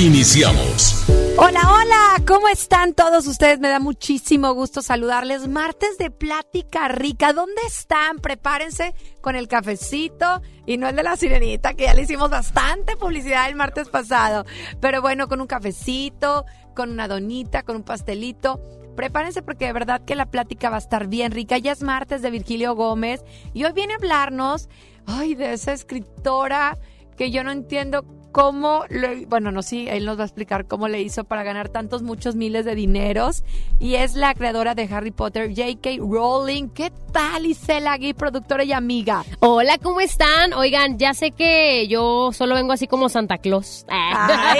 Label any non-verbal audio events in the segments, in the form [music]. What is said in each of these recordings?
Iniciamos. Hola, hola, ¿cómo están todos ustedes? Me da muchísimo gusto saludarles. Martes de plática rica, ¿dónde están? Prepárense con el cafecito y no el de la sirenita, que ya le hicimos bastante publicidad el martes pasado. Pero bueno, con un cafecito, con una donita, con un pastelito. Prepárense porque de verdad que la plática va a estar bien rica. Ya es martes de Virgilio Gómez y hoy viene a hablarnos, ay, de esa escritora que yo no entiendo cómo, le, bueno, no, sí, él nos va a explicar cómo le hizo para ganar tantos, muchos miles de dineros. Y es la creadora de Harry Potter, J.K. Rowling. ¿Qué tal, Isela Gui, productora y amiga? Hola, ¿cómo están? Oigan, ya sé que yo solo vengo así como Santa Claus. [laughs] Ay,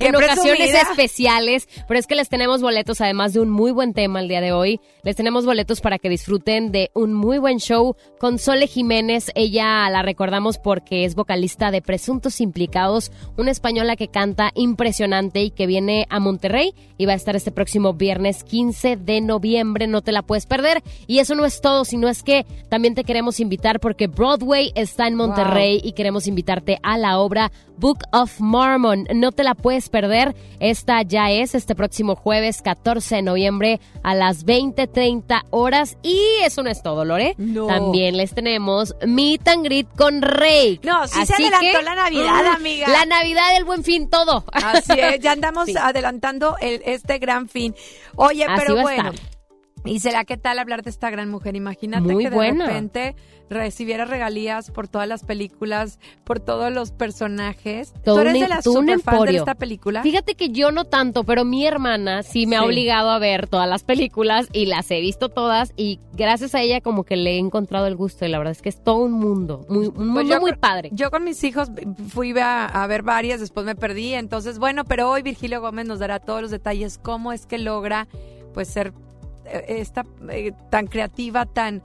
en ocasiones presumida. especiales, pero es que les tenemos boletos, además de un muy buen tema el día de hoy. Les tenemos boletos para que disfruten de un muy buen show con Sole Jiménez. Ella la recordamos porque es vocalista de Presuntos Implicados, una española que canta impresionante y que viene a Monterrey y va a estar este próximo viernes 15 de noviembre. No te la puedes perder. Y eso no es todo, sino es que también te queremos invitar porque Broadway está en Monterrey y queremos invitarte a la obra Book of Mormon. No te la puedes perder. Esta ya es este próximo jueves 14 de noviembre a las 20:30 horas. Y eso no es todo, Lore. No. También les tenemos Meet and Greet con Rey. No, sí se adelantó la Navidad, amiga. La Navidad, el buen fin, todo. Así es, ya andamos [laughs] Sí. adelantando el, este gran fin. Oye, Así pero bueno. estar. Isela, ¿qué tal hablar de esta gran mujer? Imagínate Muy que de buena. repente recibiera regalías por todas las películas, por todos los personajes. Todo ¿Tú eres un- de las superfans de esta película? Fíjate que yo no tanto, pero mi hermana sí me ha obligado a ver todas las películas y las he visto todas y gracias a ella como que le he encontrado el gusto y la verdad es que es todo un mundo, muy, un Pues mundo yo muy con- padre. Yo con mis hijos fui a, a ver varias, después me perdí, entonces bueno, pero hoy Virgilio Gómez nos dará todos los detalles, cómo es que logra pues ser esta eh, tan creativa, tan,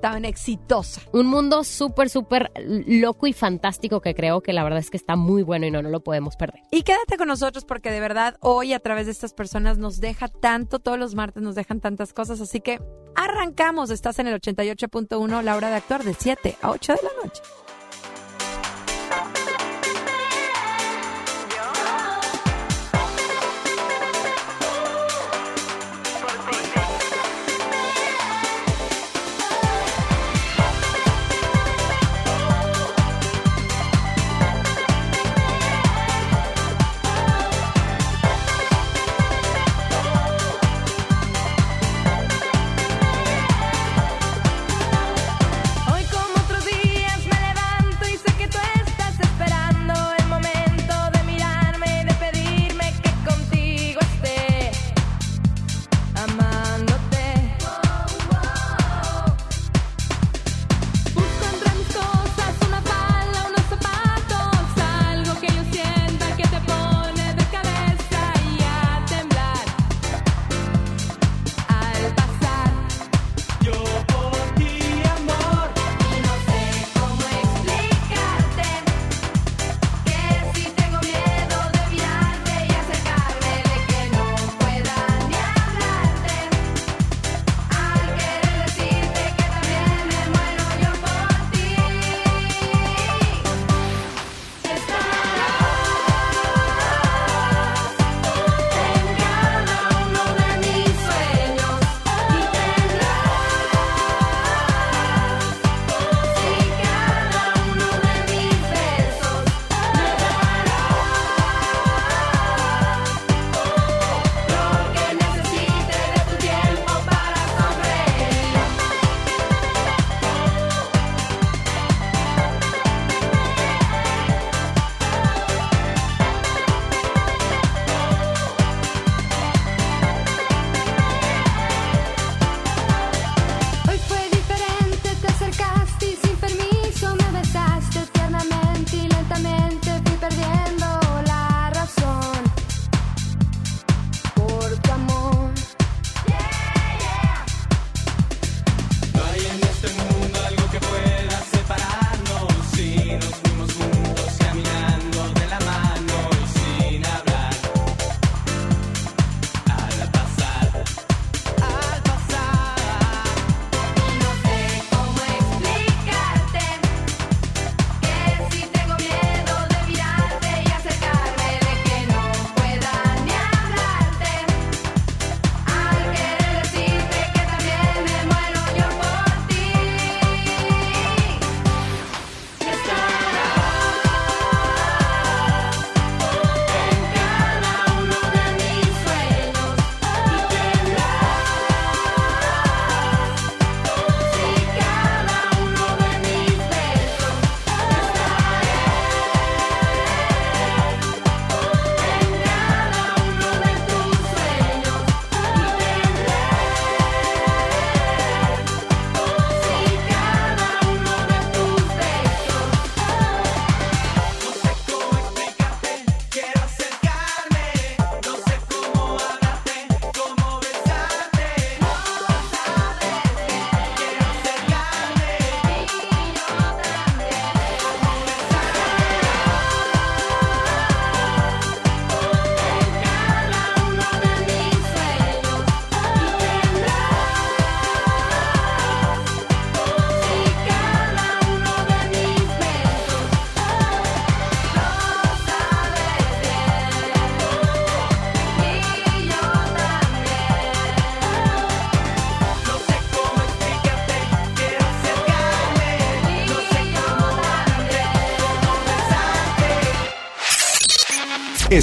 tan exitosa. Un mundo súper, súper loco y fantástico que creo que la verdad es que está muy bueno y no, no lo podemos perder. Y quédate con nosotros porque de verdad hoy a través de estas personas nos deja tanto, todos los martes nos dejan tantas cosas, así que arrancamos, estás en el 88.1, la hora de actuar de 7 a 8 de la noche.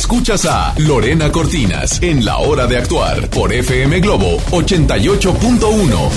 Escuchas a Lorena Cortinas en La Hora de Actuar por FM Globo 88.1.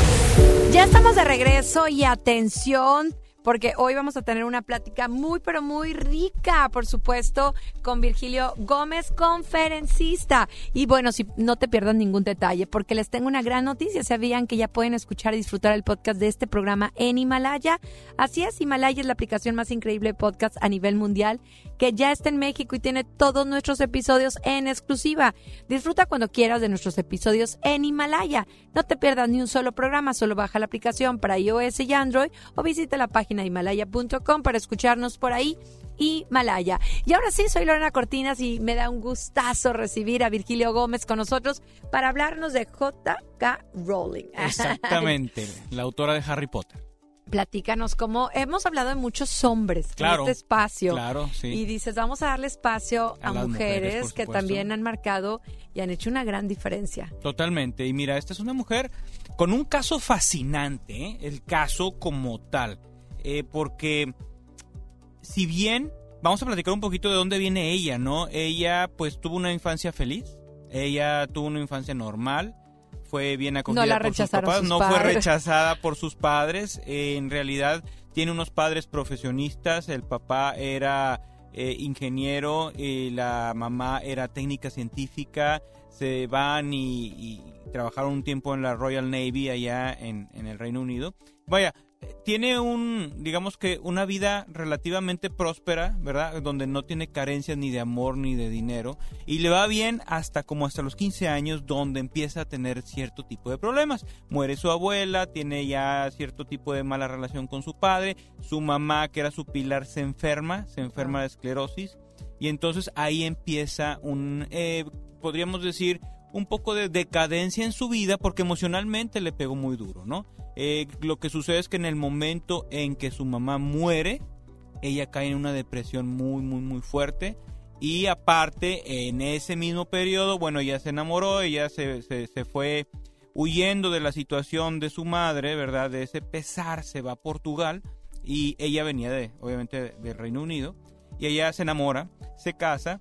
Ya estamos de regreso y atención porque hoy vamos a tener una plática muy, pero muy rica, por supuesto, con Virgilio Gómez, conferencista. Y bueno, si no te pierdas ningún detalle, porque les tengo una gran noticia. Sabían que ya pueden escuchar y disfrutar el podcast de este programa en Himalaya. Así es, Himalaya es la aplicación más increíble de podcast a nivel mundial, que ya está en México y tiene todos nuestros episodios en exclusiva. Disfruta cuando quieras de nuestros episodios en Himalaya. No te pierdas ni un solo programa, solo baja la aplicación para iOS y Android o visita la página himalaya.com para escucharnos por ahí. Himalaya. Y ahora sí, soy Lorena Cortinas y me da un gustazo recibir a Virgilio Gómez con nosotros para hablarnos de J.K. Rowling. [laughs] Exactamente, la autora de Harry Potter. Platícanos cómo hemos hablado de muchos hombres claro, en este espacio. Claro, sí. Y dices, vamos a darle espacio a, mujeres, que también han marcado y han hecho una gran diferencia. Totalmente. Y mira, esta es una mujer con un caso fascinante, ¿eh? el caso como tal. Eh, porque si bien, vamos a platicar un poquito de dónde viene ella, ¿no? Ella pues tuvo una infancia feliz, ella tuvo una infancia normal, fue bien acogida la por sus rechazaron papás, sus no fue rechazada por sus padres, eh, en realidad tiene unos padres profesionistas, el papá era eh, ingeniero y la mamá era técnica científica, se van y, y trabajaron un tiempo en la Royal Navy allá en, en el Reino Unido. Vaya, eh, tiene un, digamos que una vida relativamente próspera, ¿verdad? Donde no tiene carencias ni de amor ni de dinero. Y le va bien hasta como hasta los 15 años, donde empieza a tener cierto tipo de problemas. Muere su abuela, tiene ya cierto tipo de mala relación con su padre. Su mamá, que era su pilar, se enferma, se enferma de esclerosis. Y entonces ahí empieza un, eh, podríamos decir, un poco de decadencia en su vida porque emocionalmente le pegó muy duro, ¿no? Eh, lo que sucede es que en el momento en que su mamá muere, ella cae en una depresión muy, muy, muy fuerte. Y aparte, en ese mismo periodo, bueno, ella se enamoró, ella se, se, fue huyendo de la situación de su madre, ¿verdad? De ese pesar, se va a Portugal y ella venía de, obviamente, del Reino Unido. Y ella se enamora, se casa,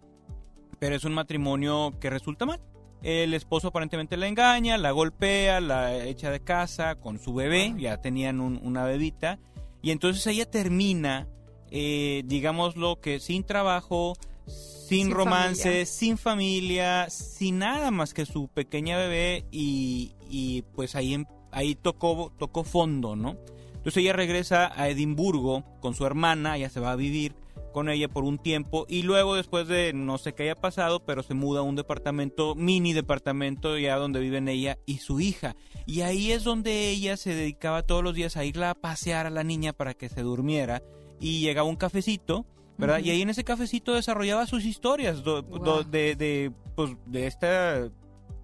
pero es un matrimonio que resulta mal. El esposo aparentemente la engaña, la golpea, la echa de casa con su bebé, ya tenían un- una bebita, y entonces ella termina, eh, digámoslo que sin trabajo, sin, Sin romance, familia. sin familia, sin nada más que su pequeña bebé, y, y pues ahí, em- ahí tocó, tocó fondo, ¿no? Entonces ella regresa a Edimburgo con su hermana, ella se va a vivir con ella por un tiempo y luego después de no sé qué haya pasado, pero se muda a un departamento, mini departamento ya donde viven ella y su hija. Y ahí es donde ella se dedicaba todos los días a irla a pasear a la niña para que se durmiera y llegaba un cafecito, ¿verdad? Y ahí en ese cafecito desarrollaba sus historias do- de, de, pues, de este,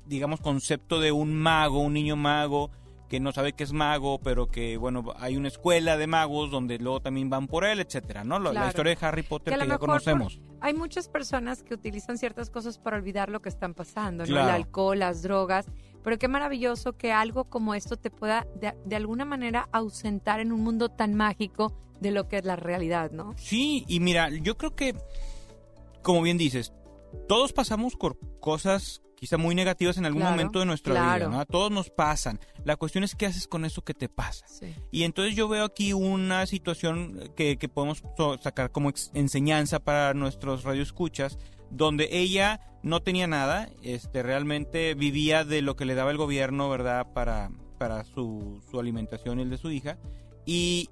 digamos, concepto de un mago, un niño mago que no sabe que es mago, pero que, bueno, hay una escuela de magos donde luego también van por él, etcétera, ¿no? La- La historia de Harry Potter Que ya conocemos. Hay muchas personas que utilizan ciertas cosas para olvidar lo que están pasando, ¿no? El alcohol, las drogas. Pero qué maravilloso que algo como esto te pueda de, de alguna manera ausentar en un mundo tan mágico de lo que es la realidad, ¿no? Sí, y mira, yo creo que, como bien dices, todos pasamos por cosas quizá muy negativas en algún Claro, momento de nuestra claro. vida, ¿no? A todos nos pasan. La cuestión es qué haces con eso que te pasa. Sí. Y entonces yo veo aquí una situación que, que podemos sacar como enseñanza para nuestros radioescuchas, donde ella no tenía nada, este, realmente vivía de lo que le daba el gobierno, ¿verdad? Para, para su, su alimentación y el de su hija. Y,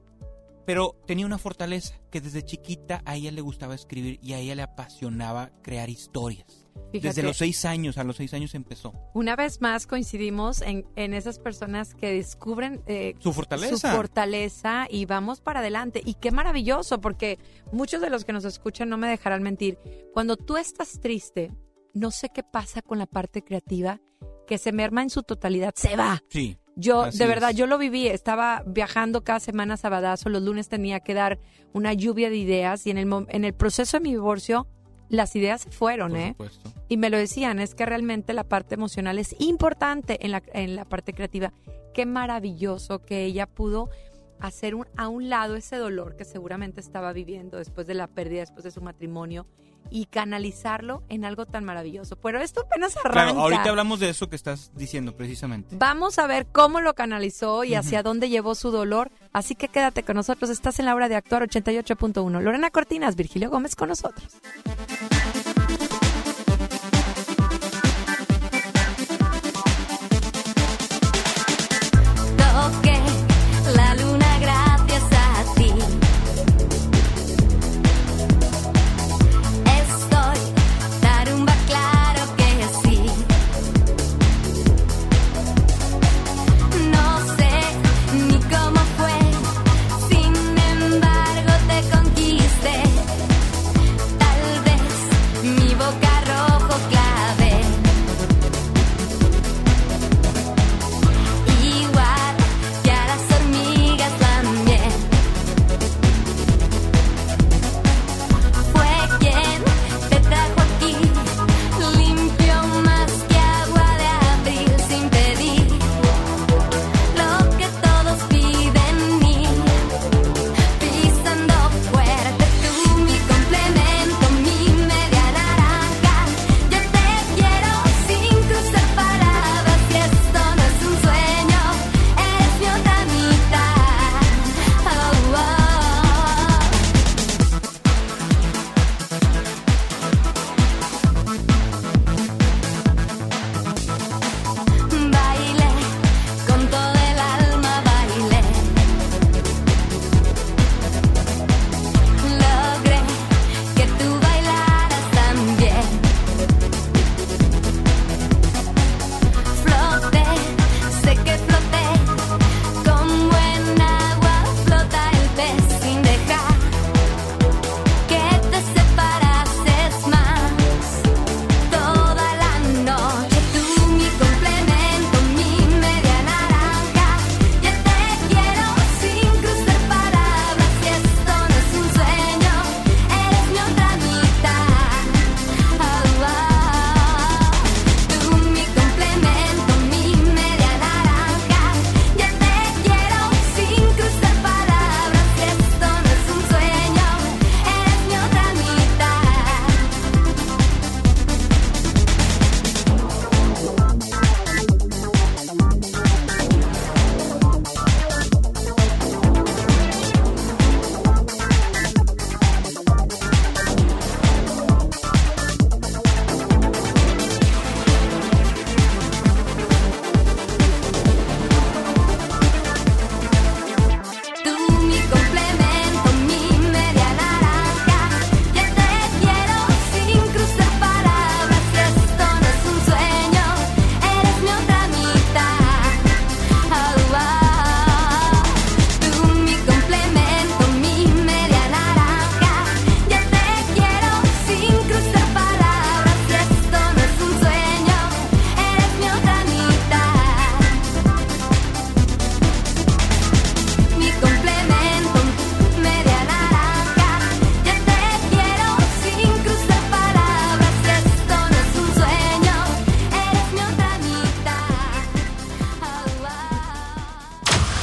pero tenía una fortaleza, que desde chiquita a ella le gustaba escribir y a ella le apasionaba crear historias. Fíjate, Desde los seis años, a los seis años empezó. una vez más coincidimos en, en esas personas que descubren eh, Su fortaleza. su fortaleza y vamos para adelante. Y qué maravilloso, porque muchos de los que nos escuchan no me dejarán mentir. Cuando tú estás triste, no sé qué pasa con la parte creativa, que se merma en su totalidad, se va. sí. Yo, Así de verdad, es. yo lo viví. Estaba viajando cada semana Sabadazo. Los lunes tenía que dar una lluvia de ideas y en el, en el proceso de mi divorcio, las ideas se fueron, Por ¿eh? supuesto. Y me lo decían, es que realmente la parte emocional es importante en la, en la parte creativa. Qué maravilloso que ella pudo hacer un- a un lado ese dolor que seguramente estaba viviendo después de la pérdida, después de su matrimonio y canalizarlo en algo tan maravilloso. Pero esto apenas arranca. Claro, ahorita hablamos de eso que estás diciendo precisamente. Vamos a ver cómo lo canalizó y hacia dónde llevó su dolor. Así que quédate con nosotros. Estás en la hora de actuar 88.1. Lorena Cortinas, Virgilio Gómez con nosotros.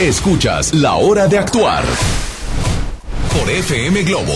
Escuchas La Hora de Actuar por FM Globo.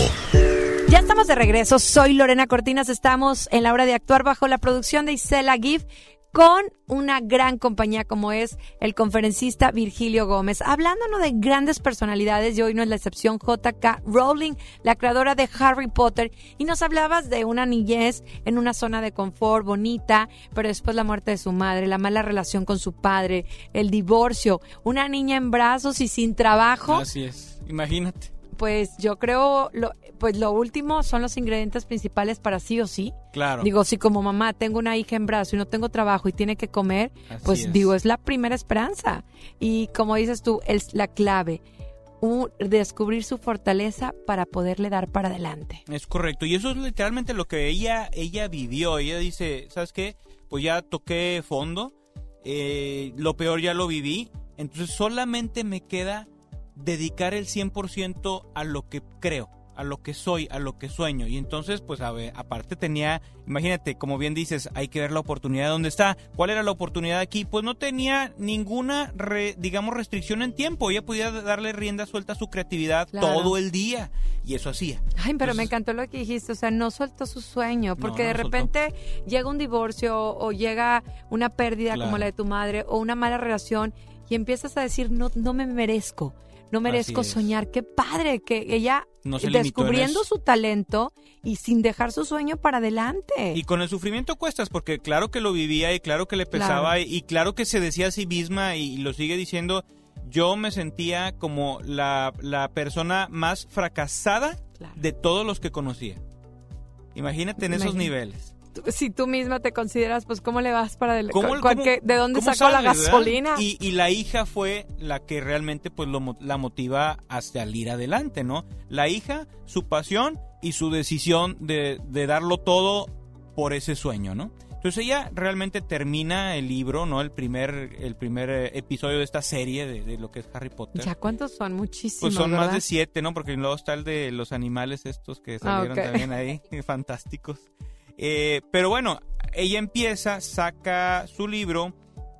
Ya estamos de regreso. Soy Lorena Cortinas. Estamos en la hora de actuar bajo la producción de Isela Giff con una gran compañía como es el conferencista Virgilio Gómez. Hablándonos de grandes personalidades, y hoy no es la excepción, JK Rowling, la creadora de Harry Potter, y nos hablabas de una niñez en una zona de confort bonita, pero después la muerte de su madre, la mala relación con su padre, el divorcio, una niña en brazos y sin trabajo Así es, imagínate. Pues yo creo, lo, pues lo último son los ingredientes principales para sí o sí. Claro. Digo, si como mamá tengo una hija en brazo y no tengo trabajo y tiene que comer, Así pues es. digo, es la primera esperanza. Y como dices tú, es la clave, un- descubrir su fortaleza para poderle dar para adelante. Es correcto. Y eso es literalmente lo que ella, ella vivió. Ella dice, ¿sabes qué? Pues ya toqué fondo. eh, lo peor ya lo viví. Entonces solamente me queda dedicar el 100% a lo que creo, a lo que soy, a lo que sueño. Y entonces, pues a ver, aparte tenía, imagínate, como bien dices, hay que ver la oportunidad de dónde está. ¿Cuál era la oportunidad aquí? Pues no tenía ninguna, re- digamos, restricción en tiempo. Ella podía darle rienda suelta a su creatividad Claro. todo el día. Y eso hacía. Ay, pero me encantó lo que dijiste, o sea, no soltó su sueño, porque no de soltó. repente llega un divorcio o llega una pérdida como la de tu madre o una mala relación y empiezas a decir, no, no me merezco, no merezco soñar. Qué padre que ella No descubriendo su talento y sin dejar su sueño para adelante. Y con el sufrimiento cuestas, porque claro que lo vivía y claro que le pesaba Claro. y, claro que se decía a sí misma y, lo sigue diciendo, yo me sentía como la, la persona más fracasada Claro. de todos los que conocía. Imagínate en esos niveles. Si tú misma te consideras, pues, ¿cómo le vas para adelante? ¿Cómo- ¿Cuál- cómo- qué- ¿De dónde sacó la gasolina? Y, y la hija fue la que realmente pues lo la motiva a salir adelante, ¿no? La hija, su pasión y su decisión de, de darlo todo por ese sueño, ¿no? Entonces ella realmente termina el libro, ¿no? El primer, el primer eh, episodio de esta serie de, de lo que es Harry Potter. ¿Ya cuántos son? Muchísimos, Pues son más de siete, ¿no? Porque luego está el de los animales estos que salieron ok. también ahí, [laughs] fantásticos. Eh, pero bueno, ella empieza, saca su libro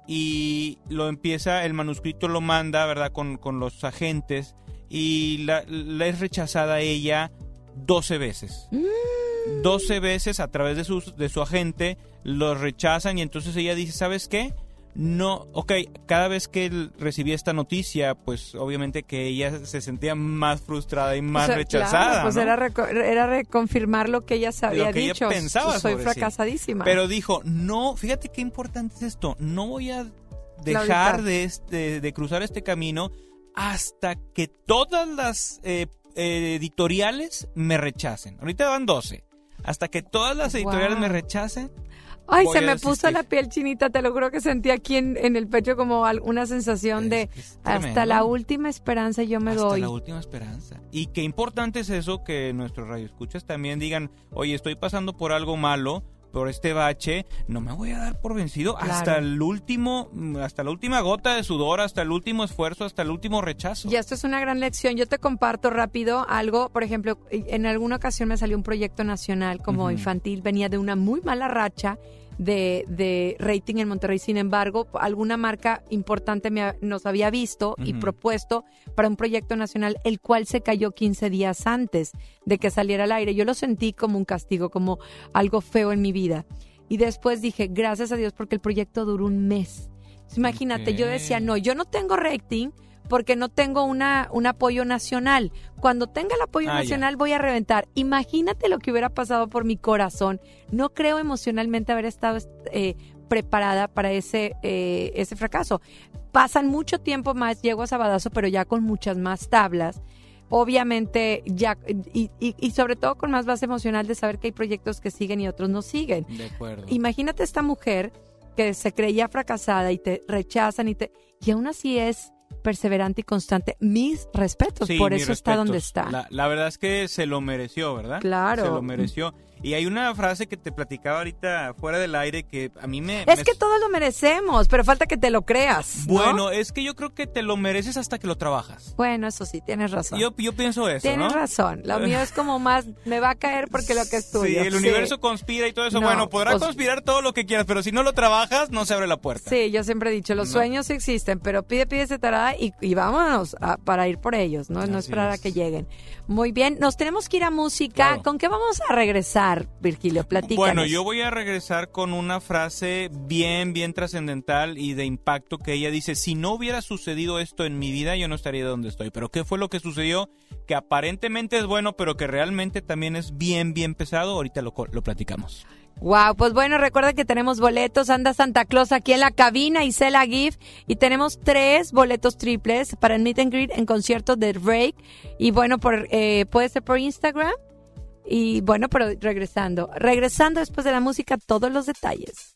y lo empieza, el manuscrito lo manda, ¿verdad? Con, con los agentes y la, la es rechazada ella 12 veces. Mm. 12 veces a través de su, de su agente lo rechazan y entonces ella dice, ¿sabes qué? No, ok, cada vez que él recibía esta noticia, pues obviamente que ella se sentía más frustrada y más O sea, rechazada. claro, pues ¿no? era, reco- era reconfirmar lo que ella se Lo había que ella dicho. pensaba Soy sobre sí. fracasadísima. Pero dijo, no, fíjate qué importante es esto, no voy a dejar de, este, de cruzar este camino hasta que todas las eh, eh, editoriales me rechacen. Ahorita van 12. Hasta que todas las editoriales Wow. me rechacen, Ay, se me puso la piel chinita, te lo juro que sentí aquí en, en el pecho como una sensación Es de hasta la última esperanza yo me hasta doy. la última esperanza. Y qué importante es eso que nuestros radioescuchas también digan, oye, estoy pasando por algo malo, por este bache, no me voy a dar por vencido Claro. hasta el último, hasta la última gota de sudor, hasta el último esfuerzo, hasta el último rechazo. Y esto es una gran lección. Yo te comparto rápido algo, por ejemplo, en alguna ocasión me salió un proyecto nacional como infantil, venía de una muy mala racha de, de rating en Monterrey. Sin embargo, alguna marca importante me ha- nos había visto y propuesto para un proyecto nacional, el cual se cayó 15 días antes de que saliera al aire. Yo lo sentí como un castigo, como algo feo en mi vida. Y después dije, gracias a Dios porque el proyecto duró un mes. Imagínate, yo decía, no, yo no tengo rating porque no tengo una, un apoyo nacional. Cuando tenga el apoyo Ah, ya. nacional voy a reventar. Imagínate lo que hubiera pasado por mi corazón. No creo emocionalmente haber estado eh, preparada para ese, eh, ese fracaso. Pasan mucho tiempo más, llego a Sabadazo, pero ya con muchas más tablas. Obviamente, ya, y, y- y sobre todo con más base emocional de saber que hay proyectos que siguen y otros no siguen. De acuerdo. Imagínate esta mujer que se creía fracasada y te rechazan y te y aún así es perseverante y constante. Mis respetos, Sí, por mis eso está donde está. La, la verdad es que se lo mereció, ¿verdad? Claro. Se lo mereció. Y hay una frase que te platicaba ahorita fuera del aire que a mí me... es me- que todos lo merecemos, pero falta que te lo creas. ¿no? Bueno, es que yo creo que te lo mereces hasta que lo trabajas. Bueno, eso sí, tienes razón. Yo, yo pienso eso, tienes ¿no? razón. Lo mío es como más, me va a caer porque lo que es tuyo. Sí, el universo conspira y todo eso. No, bueno, podrá pues- conspirar todo lo que quieras, pero si no lo trabajas, no se abre la puerta. Sí, yo siempre he dicho, los No. sueños existen, pero pide, pide ese tarada y, y vámonos a- para ir por ellos, ¿no? No esperar a es. que lleguen. Muy bien, nos tenemos que ir a música. Claro. ¿Con qué vamos a regresar, Virgilio? Platícanos. Bueno, yo voy a regresar con una frase bien, bien trascendental y de impacto que ella dice, si no hubiera sucedido esto en mi vida, yo no estaría donde estoy. Pero ¿qué fue lo que sucedió? Que aparentemente es bueno, pero que realmente también es bien, bien pesado. Ahorita lo, lo platicamos. Wow, pues bueno, recuerda que tenemos boletos, anda Santa Claus aquí en la cabina, Isela GIF, y tenemos tres boletos triples para el Meet and Greet en concierto de Drake, y bueno, por, eh, puede ser por Instagram, y bueno, pero regresando, regresando después de la música, todos los detalles.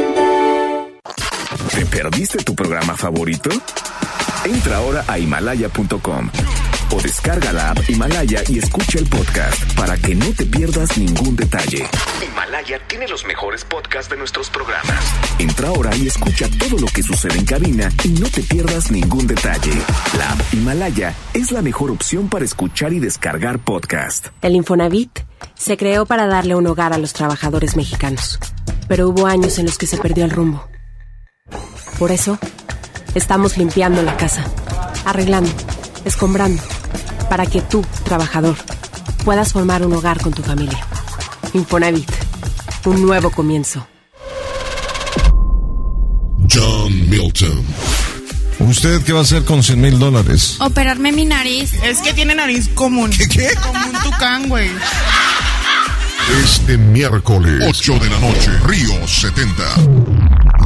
¿Te perdiste tu programa favorito? Entra ahora a himalaya.com o descarga la app Himalaya y escucha el podcast para que no te pierdas ningún detalle. Himalaya tiene los mejores podcasts de nuestros programas. Entra ahora y escucha todo lo que sucede en cabina y no te pierdas ningún detalle. La app Himalaya es la mejor opción para escuchar y descargar podcast. El Infonavit se creó para darle un hogar a los trabajadores mexicanos, pero hubo años en los que se perdió el rumbo. Por eso, estamos limpiando la casa, arreglando, escombrando, para que tú, trabajador, puedas formar un hogar con tu familia. Infonavit, un nuevo comienzo. John Milton. ¿Usted qué va a hacer con 100 mil dólares? Operarme mi nariz. Es que tiene nariz común. ¿Qué, qué? Como un tucán, güey. Este miércoles, 8 de la noche, Río 70.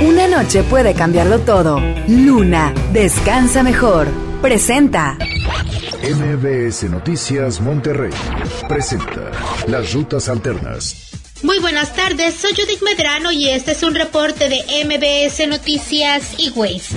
Una noche puede cambiarlo todo. Luna, descansa mejor. Presenta. MBS Noticias Monterrey presenta Las Rutas Alternas. Muy buenas tardes, soy Judith Medrano y este es un reporte de MBS Noticias y Waze.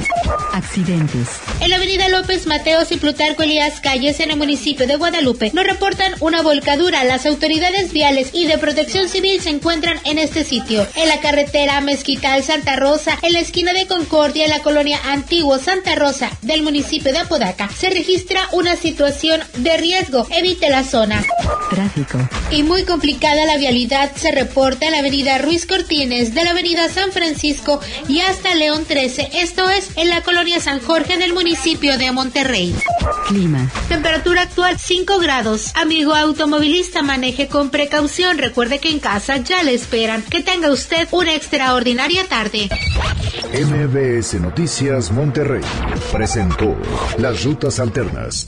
Accidentes. En la avenida López Mateos y Plutarco Elías Calles en el municipio de Guadalupe nos reportan una volcadura. Las autoridades viales y de protección civil se encuentran en este sitio. En la carretera Mezquital Santa Rosa, en la esquina de Concordia, en la colonia Antiguo Santa Rosa del municipio de Apodaca, se registra una situación de riesgo. Evite la zona. Tráfico. Y muy complicada la vialidad se reporta en la avenida Ruiz Cortines, de la avenida San Francisco y hasta León 13. Esto es en la colonia San Jorge del municipio de Monterrey. Clima. Temperatura actual 5 grados. Amigo automovilista, maneje con precaución. Recuerde que en casa ya le esperan. Que tenga usted una extraordinaria tarde. MBS Noticias Monterrey presentó Las Rutas Alternas.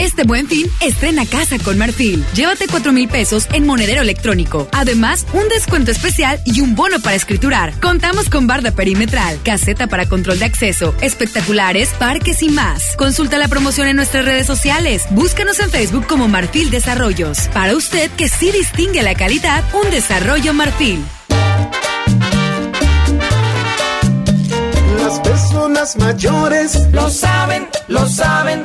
Este buen fin, estrena casa con Marfil. Llévate 4 mil pesos en monedero electrónico. Además, un descuento especial y un bono para escriturar. Contamos con barda perimetral, caseta para control de acceso, espectaculares, parques y más. Consulta la promoción en nuestras redes sociales. Búscanos en Facebook como Marfil Desarrollos. Para usted que sí distingue la calidad, un desarrollo Marfil. Las personas mayores lo saben, lo saben.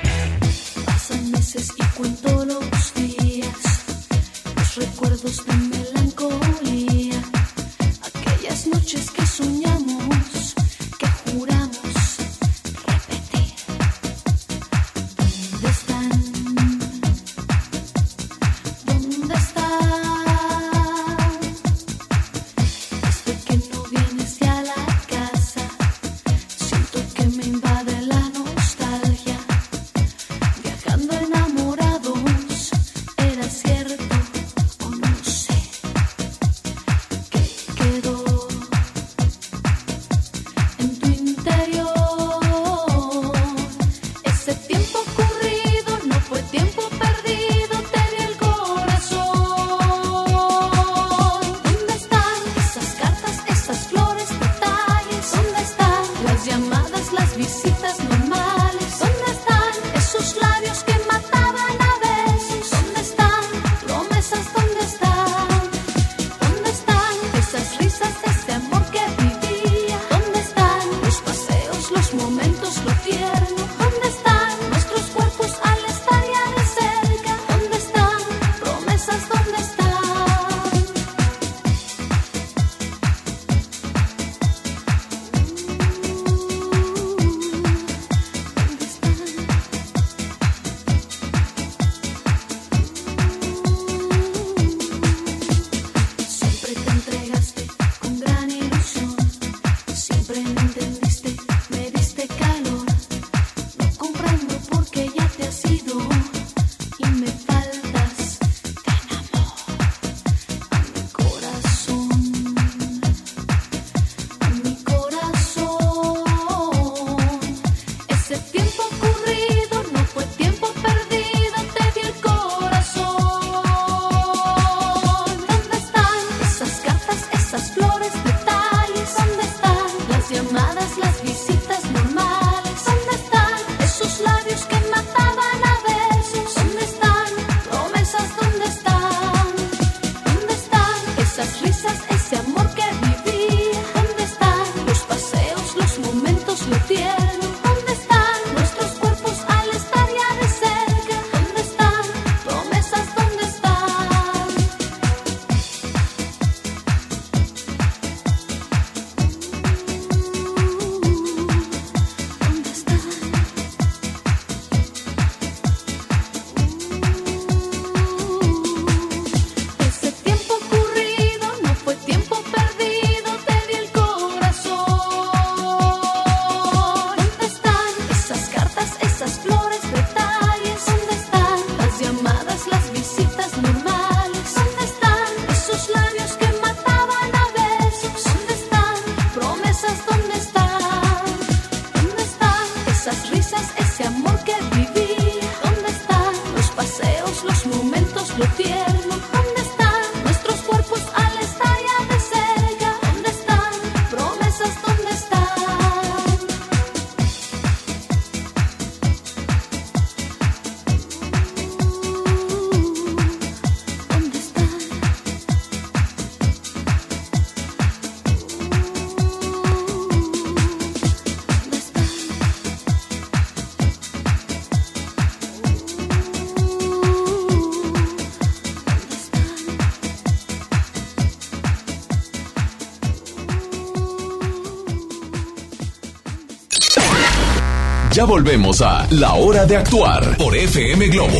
just Volvemos a La Hora de Actuar por FM Globo.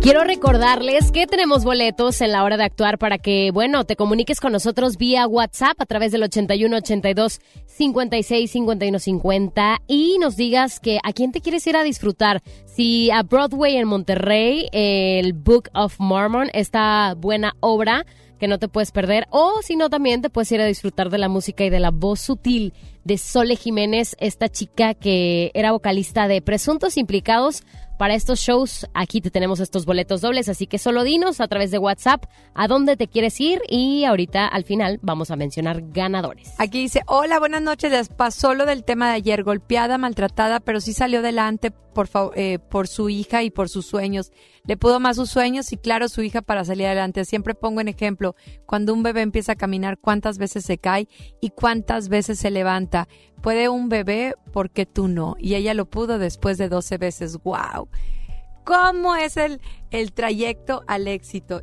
Quiero recordarles que tenemos boletos en la hora de actuar para que, bueno, te comuniques con nosotros vía WhatsApp a través del 81 82 56 51 50 y nos digas que a quién te quieres ir a disfrutar. Si a Broadway en Monterrey, el Book of Mormon, esta buena obra que no te puedes perder, o si no, también te puedes ir a disfrutar de la música y de la voz sutil de Sole Jiménez, esta chica que era vocalista de Presuntos Implicados. Para estos shows, aquí te tenemos estos boletos dobles, así que solo dinos a través de WhatsApp a dónde te quieres ir y ahorita al final vamos a mencionar ganadores. Aquí dice, hola, buenas noches, les pasó lo del tema de ayer, golpeada, maltratada, pero sí salió adelante eh, por su hija y por sus sueños. Le pudo más sus sueños y claro, su hija para salir adelante. Siempre pongo en ejemplo, cuando un bebé empieza a caminar, cuántas veces se cae y cuántas veces se levanta. Puede un bebé, porque tú no? Y ella lo pudo después de 12 veces. ¡Wow! ¿Cómo es el, el trayecto al éxito?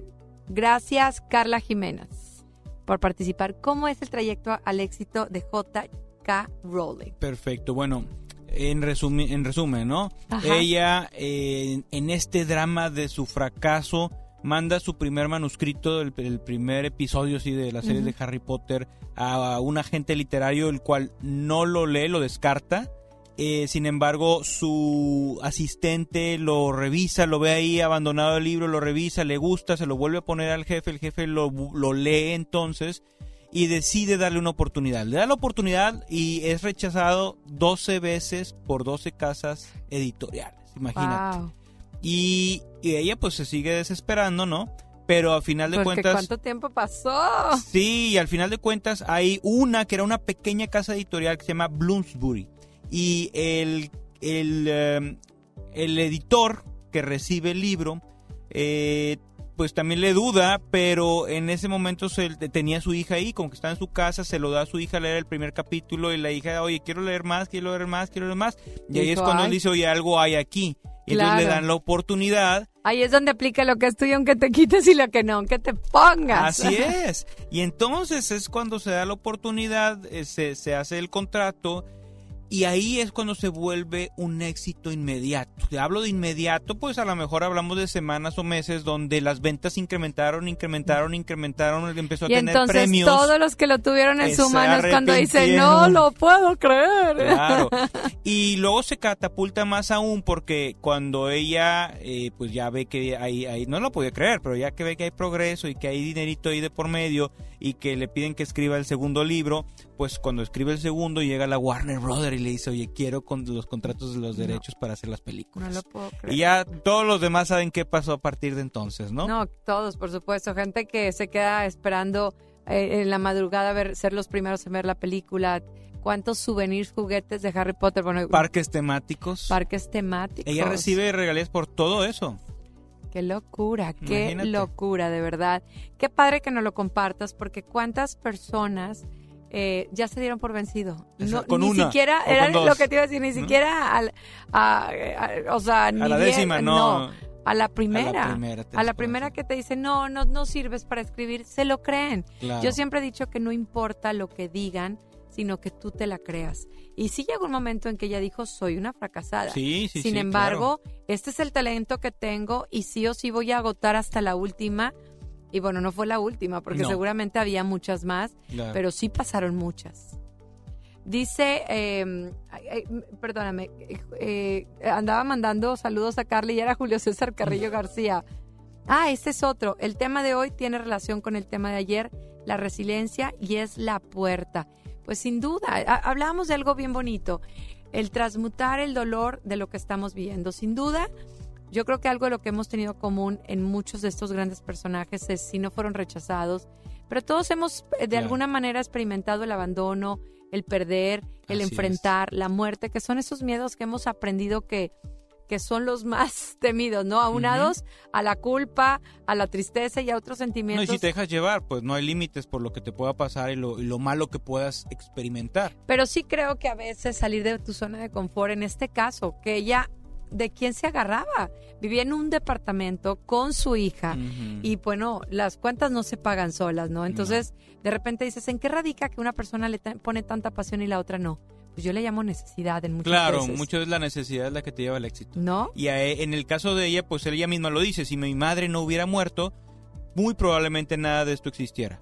Gracias, Carla Jiménez, por participar. ¿Cómo es el trayecto al éxito de J.K. Rowling? Perfecto, bueno, en, resumi- en resumen, ¿no? Ajá. Ella, eh, en este drama de su fracaso, manda su primer manuscrito, el, el primer episodio sí, de la serie de Harry Potter, a un agente literario, el cual no lo lee, lo descarta. Eh, sin embargo, su asistente lo revisa, lo ve ahí abandonado el libro, lo revisa, le gusta, se lo vuelve a poner al jefe, el jefe lo, lo lee entonces y decide darle una oportunidad. Le da la oportunidad y es rechazado 12 veces por 12 casas editoriales, imagínate. Wow. Y, y ella pues se sigue desesperando, ¿no? Pero al final de Porque cuentas... ¿cuánto tiempo pasó? Sí, y al final de cuentas hay una que era una pequeña casa editorial que se llama Bloomsbury. Y el, el, eh, el editor que recibe el libro, eh, pues también le duda, pero en ese momento se, tenía a su hija ahí, como que está en su casa, se lo da a su hija a leer el primer capítulo y la hija, oye, quiero leer más, quiero leer más, quiero leer más. Y ahí es cuando él dice, oye, algo hay aquí. Y entonces le Claro. dan la oportunidad Ahí es donde aplica lo que es tuyo, aunque te quites y lo que no, aunque te pongas. Así [laughs] es. Y entonces es cuando se da la oportunidad, eh, se, se hace el contrato y ahí es cuando se vuelve un éxito inmediato. Te hablo de inmediato, pues a lo mejor hablamos de semanas o meses donde las ventas incrementaron, incrementaron, incrementaron, empezó a Y tener entonces premios. todos los que lo tuvieron en su mano es cuando dicen, no arrepintieron". lo puedo creer. Claro. [laughs] Y luego se catapulta más aún porque cuando ella eh, pues ya ve que hay, hay- no lo podía creer, pero ya que ve que hay progreso y que hay dinerito ahí de por medio y que le piden que escriba el segundo libro, pues cuando escribe el segundo llega la Warner Brother y le dice, oye, quiero con los contratos de los No. derechos para hacer las películas. No lo puedo creer. Y ya todos los demás saben qué pasó a partir de entonces, ¿no? No, todos, por supuesto. Gente que se queda esperando eh, en la madrugada a ver, ser los primeros en ver la película. ¿Cuántos souvenirs, juguetes de Harry Potter? Bueno, Parques temáticos. parques temáticos. Ella recibe regalías por todo eso. Qué locura, qué Imagínate. locura, de verdad. Qué padre que nos lo compartas, porque cuántas personas eh, ya se dieron por vencido. Eso, No, con ni una, siquiera, era lo que te iba a decir, ni siquiera al, a, a- o sea, ni la bien- décima, no. a la primera. primera, A la primera que te dice, no, no, no sirves para escribir, se lo creen. Claro. Yo siempre he dicho que no importa lo que digan, sino que tú te la creas. Y sí llegó un momento en que ella dijo, soy una fracasada. Sí, sí, Sin sí, embargo, este es el talento que tengo y sí o sí voy a agotar hasta la última. Y bueno, no fue la última, porque No. seguramente había muchas más, Claro. pero sí pasaron muchas. Dice, eh, ay, ay, m- perdóname, eh, andaba mandando saludos a Carly y era Julio César Carrillo García. Ah, este es otro. El tema de hoy tiene relación con el tema de ayer, la resiliencia y es la puerta. Pues sin duda, ha- hablábamos de algo bien bonito, el transmutar el dolor de lo que estamos viviendo. Sin duda, yo creo que algo de lo que hemos tenido común en muchos de estos grandes personajes es si no fueron rechazados, pero todos hemos eh, de alguna manera experimentado el abandono, el perder, el Así es. enfrentar, la muerte, que son esos miedos que hemos aprendido que que son los más [laughs] temidos, ¿no? Aunados a la culpa, a la tristeza y a otros No, y sentimientos. si te dejas llevar, pues no hay límites por lo que te pueda pasar y lo, y lo malo que puedas experimentar. Pero sí creo que a veces salir de tu zona de confort, en este caso, que ella, de quién se agarraba. Vivía en un departamento con su hija y bueno, las cuentas no se pagan solas, ¿no? Entonces, de repente dices, ¿en qué radica que una persona le pone tanta pasión y la otra no? Pues yo le llamo necesidad en muchos Claro, veces. mucho es la necesidad la que te lleva al éxito. ¿No? Y a, e, en el caso de ella, pues ella misma lo dice, si mi madre no hubiera muerto, muy probablemente nada de esto existiera.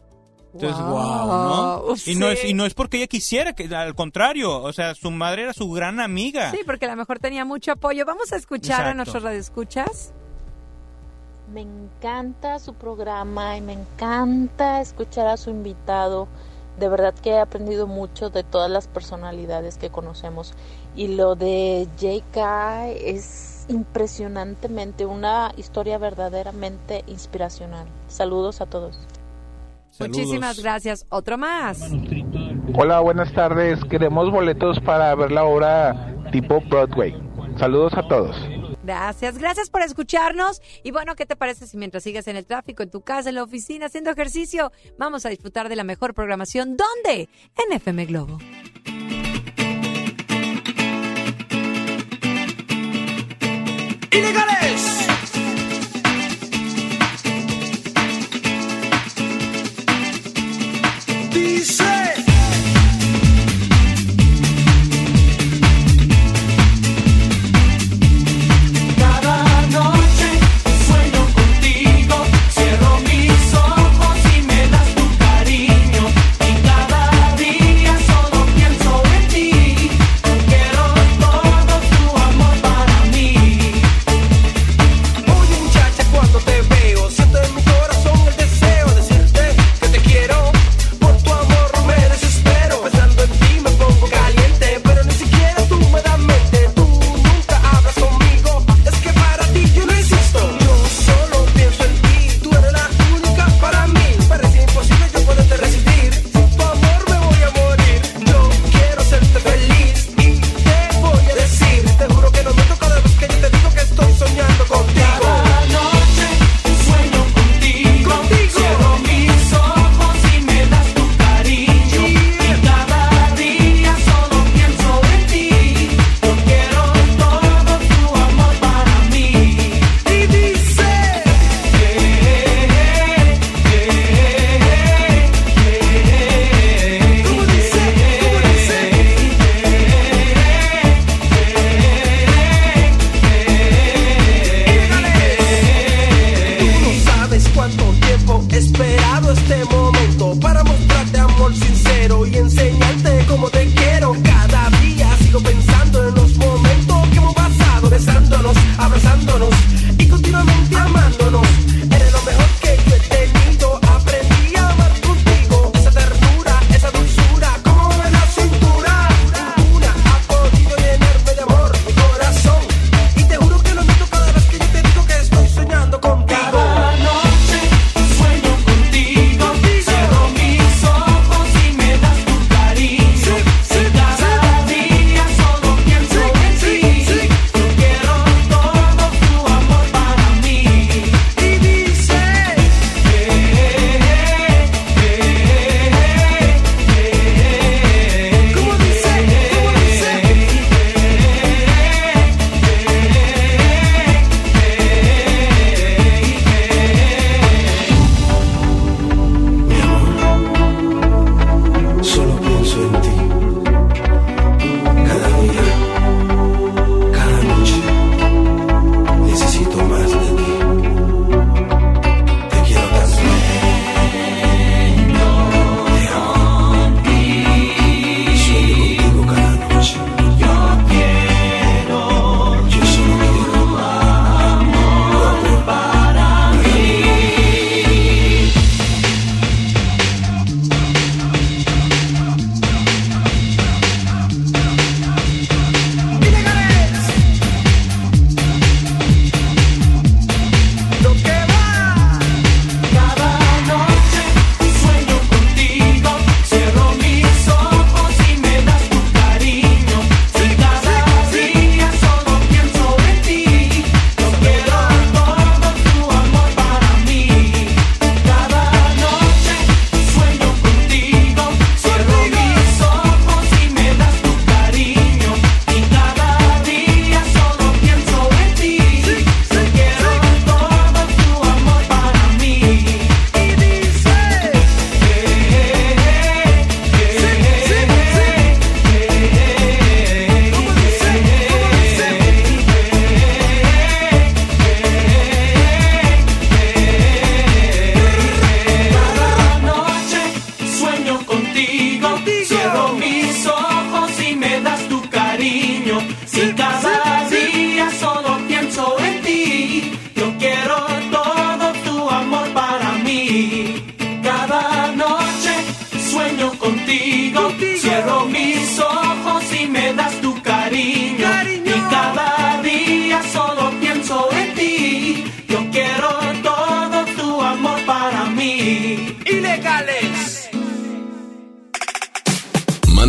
Entonces, wow, ¿no? Sí. Y, no es, y no es porque ella quisiera, que al contrario, o sea, su madre era su gran amiga. Sí, porque a lo mejor tenía mucho apoyo. Vamos a escuchar Exacto. a nuestros radioescuchas. Me encanta su programa y me encanta escuchar a su invitado. De verdad que he aprendido mucho de todas las personalidades que conocemos. Y lo de JK es impresionantemente una historia verdaderamente inspiracional. Saludos a todos. Muchísimas gracias. Otro más. Hola, buenas tardes. Queremos boletos para ver la obra tipo Broadway. Saludos a todos. Gracias, gracias por escucharnos. Y bueno, ¿qué te parece si mientras sigues en el tráfico, en tu casa, en la oficina, haciendo ejercicio, vamos a disfrutar de la mejor programación? ¿Dónde? En FM Globo. ¡Ilegales!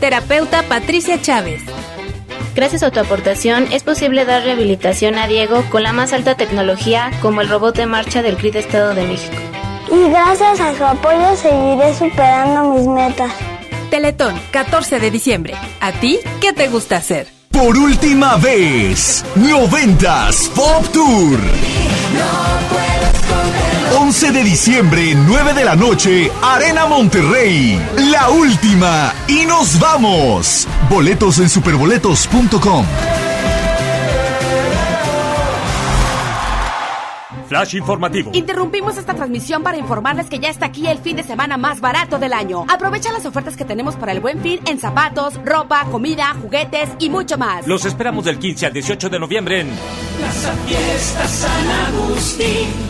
Terapeuta Patricia Chávez. Gracias a tu aportación es posible dar rehabilitación a Diego con la más alta tecnología como el robot de marcha del CRIT Estado de México. Y gracias a su apoyo seguiré superando mis metas. Teletón, 14 de diciembre. ¿A ti qué te gusta hacer? Por última vez, 90s Pop Tour. 11 de diciembre, 9 de la noche, Arena Monterrey. La última. Y nos vamos. Boletos en superboletos.com. Flash informativo. Interrumpimos esta transmisión para informarles que ya está aquí el fin de semana más barato del año. Aprovecha las ofertas que tenemos para el buen fin en zapatos, ropa, comida, juguetes y mucho más. Los esperamos del 15 al 18 de noviembre en Plaza Fiesta San Agustín.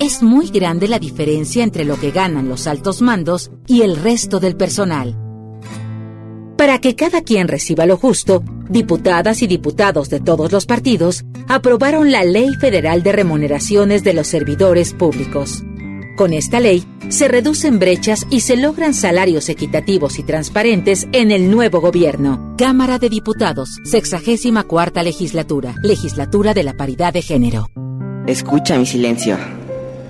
es muy grande la diferencia entre lo que ganan los altos mandos y el resto del personal. Para que cada quien reciba lo justo, diputadas y diputados de todos los partidos aprobaron la Ley Federal de Remuneraciones de los Servidores Públicos. Con esta ley se reducen brechas y se logran salarios equitativos y transparentes en el nuevo gobierno. Cámara de Diputados, 64 legislatura, legislatura de la paridad de género. Escucha mi silencio.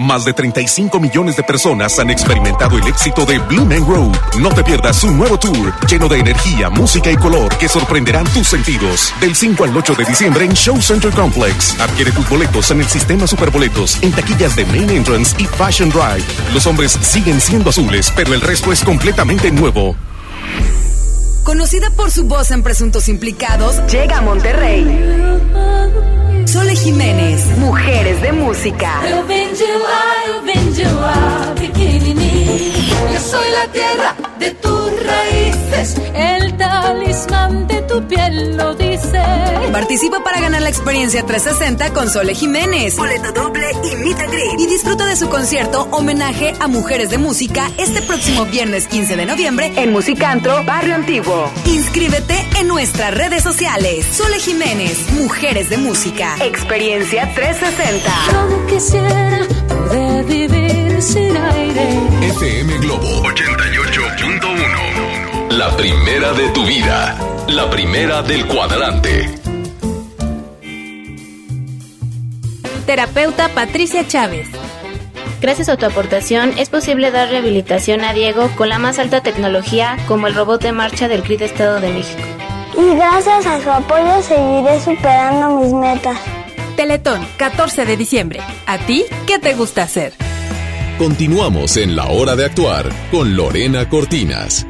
Más de 35 millones de personas han experimentado el éxito de Blue Man Road. No te pierdas su nuevo tour lleno de energía, música y color que sorprenderán tus sentidos. Del 5 al 8 de diciembre en Show Center Complex. Adquiere tus boletos en el sistema Superboletos, en taquillas de Main Entrance y Fashion Drive. Los hombres siguen siendo azules, pero el resto es completamente nuevo. Conocida por su voz en Presuntos Implicados, llega a Monterrey. Sole Jiménez, Mujeres de Música. Yo soy la tierra de tus el talismán de tu piel lo dice. Participa para ganar la experiencia 360 con Sole Jiménez. Boleto doble y meet and greet. Y disfruta de su concierto Homenaje a Mujeres de Música este próximo viernes 15 de noviembre en Musicantro, Barrio Antiguo. Inscríbete en nuestras redes sociales. Sole Jiménez, Mujeres de Música. Experiencia 360. Yo quisiera poder vivir sin aire. FM Globo 88.1. La primera de tu vida. La primera del cuadrante. Terapeuta Patricia Chávez. Gracias a tu aportación es posible dar rehabilitación a Diego con la más alta tecnología como el robot de marcha del CRIT Estado de México. Y gracias a su apoyo seguiré superando mis metas. Teletón, 14 de diciembre. ¿A ti qué te gusta hacer? Continuamos en la hora de actuar con Lorena Cortinas.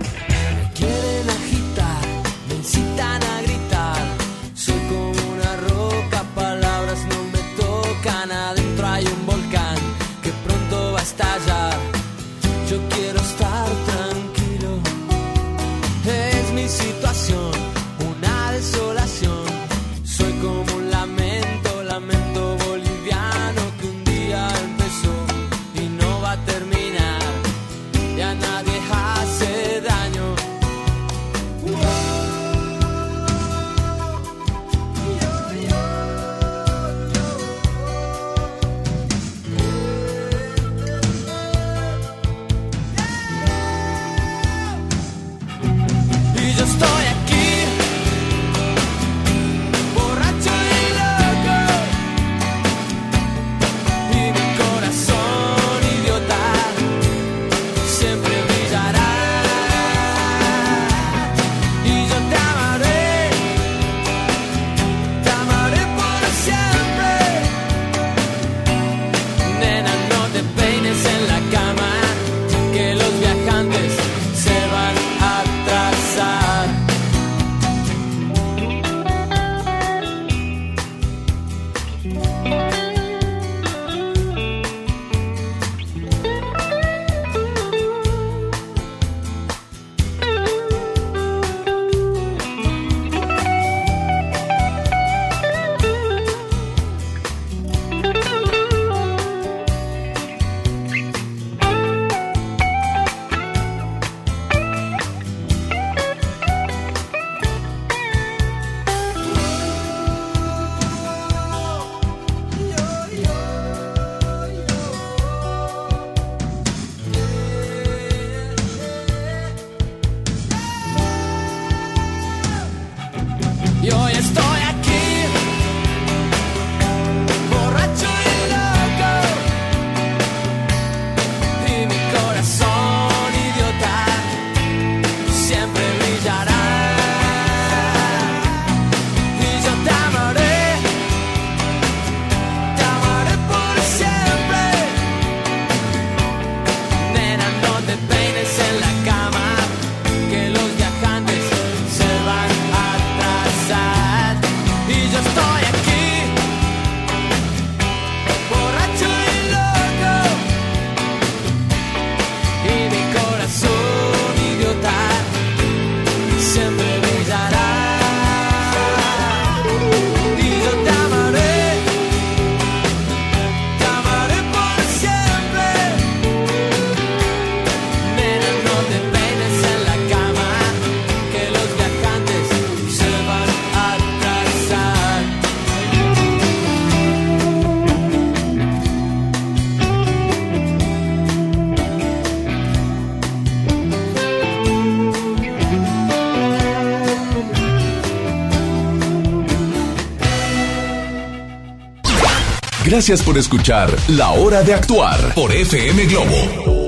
Gracias por escuchar La Hora de Actuar por FM Globo.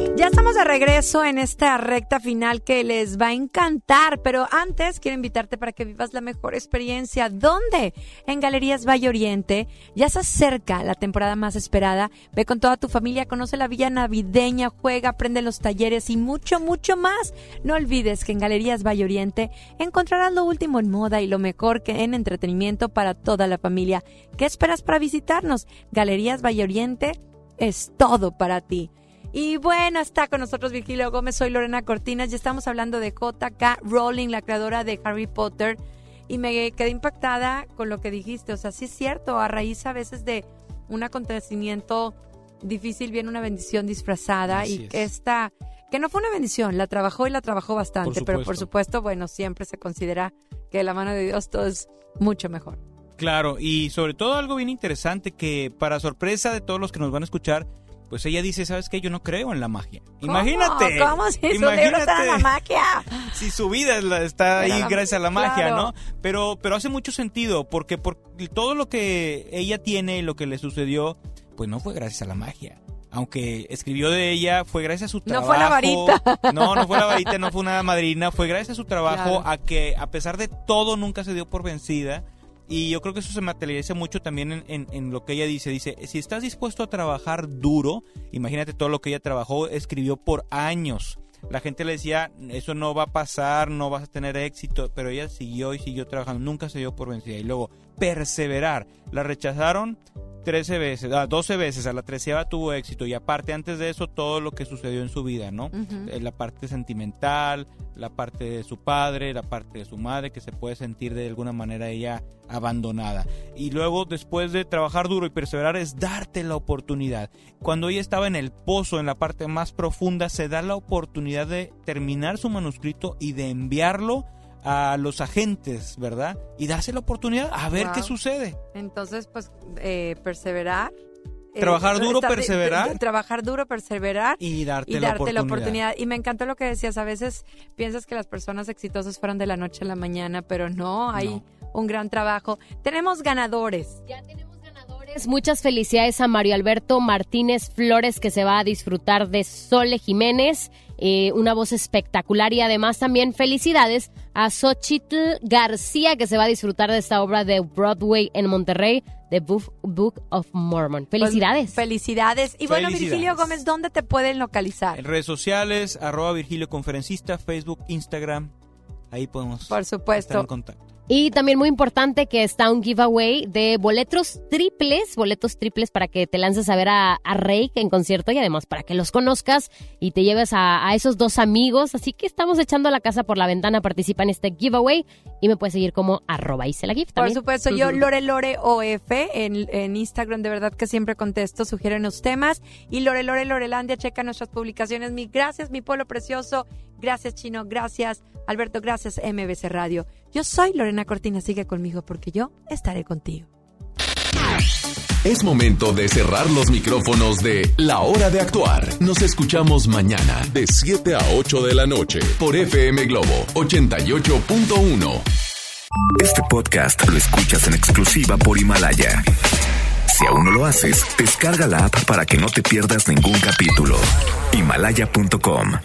Regreso en esta recta final que les va a encantar, pero antes quiero invitarte para que vivas la mejor experiencia. ¿Dónde? En Galerías Valle Oriente. Ya se acerca la temporada más esperada. Ve con toda tu familia, conoce la villa navideña, juega, aprende los talleres y mucho, mucho más. No olvides que en Galerías Valle Oriente encontrarás lo último en moda y lo mejor que en entretenimiento para toda la familia. ¿Qué esperas para visitarnos? Galerías Valle Oriente es todo para ti. Y bueno, está con nosotros Virgilio Gómez, soy Lorena Cortinas y estamos hablando de J.K. Rowling, la creadora de Harry Potter. Y me quedé impactada con lo que dijiste. O sea, sí es cierto, a raíz a veces de un acontecimiento difícil viene una bendición disfrazada Así y es. esta, que no fue una bendición, la trabajó y la trabajó bastante, Por pero por supuesto. supuesto, bueno, siempre se considera que de la mano de Dios todo es mucho mejor. Claro, y sobre todo algo bien interesante que para sorpresa de todos los que nos van a escuchar, pues ella dice, ¿sabes qué? Yo no creo en la magia. Imagínate. ¿Cómo? Si su está en la magia. [laughs] Si su vida está ahí la- gracias a la magia, claro. ¿no? Pero, pero hace mucho sentido, porque por todo lo que ella tiene y lo que le sucedió, pues no fue gracias a la magia. Aunque escribió de ella, fue gracias a su No trabajo. fue la varita. [laughs] No, no fue la varita, no fue una madrina, fue gracias a su trabajo, Claro. a que a pesar de todo nunca se dio por vencida. Y yo creo que eso se materializa mucho también en, en- en lo que ella dice. Dice, si estás dispuesto a trabajar duro, imagínate todo lo que ella trabajó, escribió por años. La gente le decía, eso no va a pasar, no vas a tener éxito, pero ella siguió y siguió trabajando, nunca se dio por vencida. Y luego, perseverar. La rechazaron, 13 veces, ah, 12 veces, a la treceava tuvo éxito y aparte antes de eso todo lo que sucedió en su vida, ¿no? Eh, La parte sentimental, la parte de su padre, la parte de su madre que se puede sentir de alguna manera ella abandonada. Y luego después de trabajar duro y perseverar es darte la oportunidad. Cuando ella estaba en el pozo, en la parte más profunda, se da la oportunidad de terminar su manuscrito y de enviarlo a los agentes, ¿verdad? Y darse la oportunidad a ver Wow. qué sucede. Entonces, pues, eh, perseverar. eh, Trabajar duro, estar- perseverar. trabajar duro, perseverar. Y darte, y la, darte la oportunidad. oportunidad. Y me encantó lo que decías. A veces piensas que las personas exitosas fueron de la noche a la mañana, pero no, hay un gran trabajo. Tenemos ganadores. Muchas felicidades a Mario Alberto Martínez Flores que se va a disfrutar de Sole Jiménez, eh, una voz espectacular y además también felicidades a Xochitl García que se va a disfrutar de esta obra de Broadway en Monterrey, The Book, Book of Mormon. Felicidades. Pues, felicidades. Y bueno, Felicidades. Virgilio Gómez, ¿dónde te pueden localizar? En redes sociales, arroba Virgilio Conferencista, Facebook, Instagram. Ahí podemos Por supuesto. estar en contacto. Y también muy importante que está un giveaway de boletos triples, boletos triples para que te lances a ver a, a Rake en concierto y además para que los conozcas y te lleves a, a esos dos amigos. Así que estamos echando la casa por la ventana, participa en este giveaway y me puedes seguir como arroba Isela Gift Por también. supuesto, yo. Lore Lore OF en, en Instagram, de verdad que siempre contesto, sugieren los temas. Y Lore Lore Lorelandia, checa nuestras publicaciones. Mi gracias, mi pueblo precioso. Gracias, Chino. Gracias, Alberto. Gracias, MBC Radio. Yo soy Lorena Cortina. Sigue conmigo porque yo estaré contigo. Es momento de cerrar los micrófonos de La Hora de Actuar. Nos escuchamos mañana de 7 a 8 de la noche por FM Globo 88.1. Este podcast lo escuchas en exclusiva por Himalaya. Si aún no lo haces, descarga la app para que no te pierdas ningún capítulo. Himalaya.com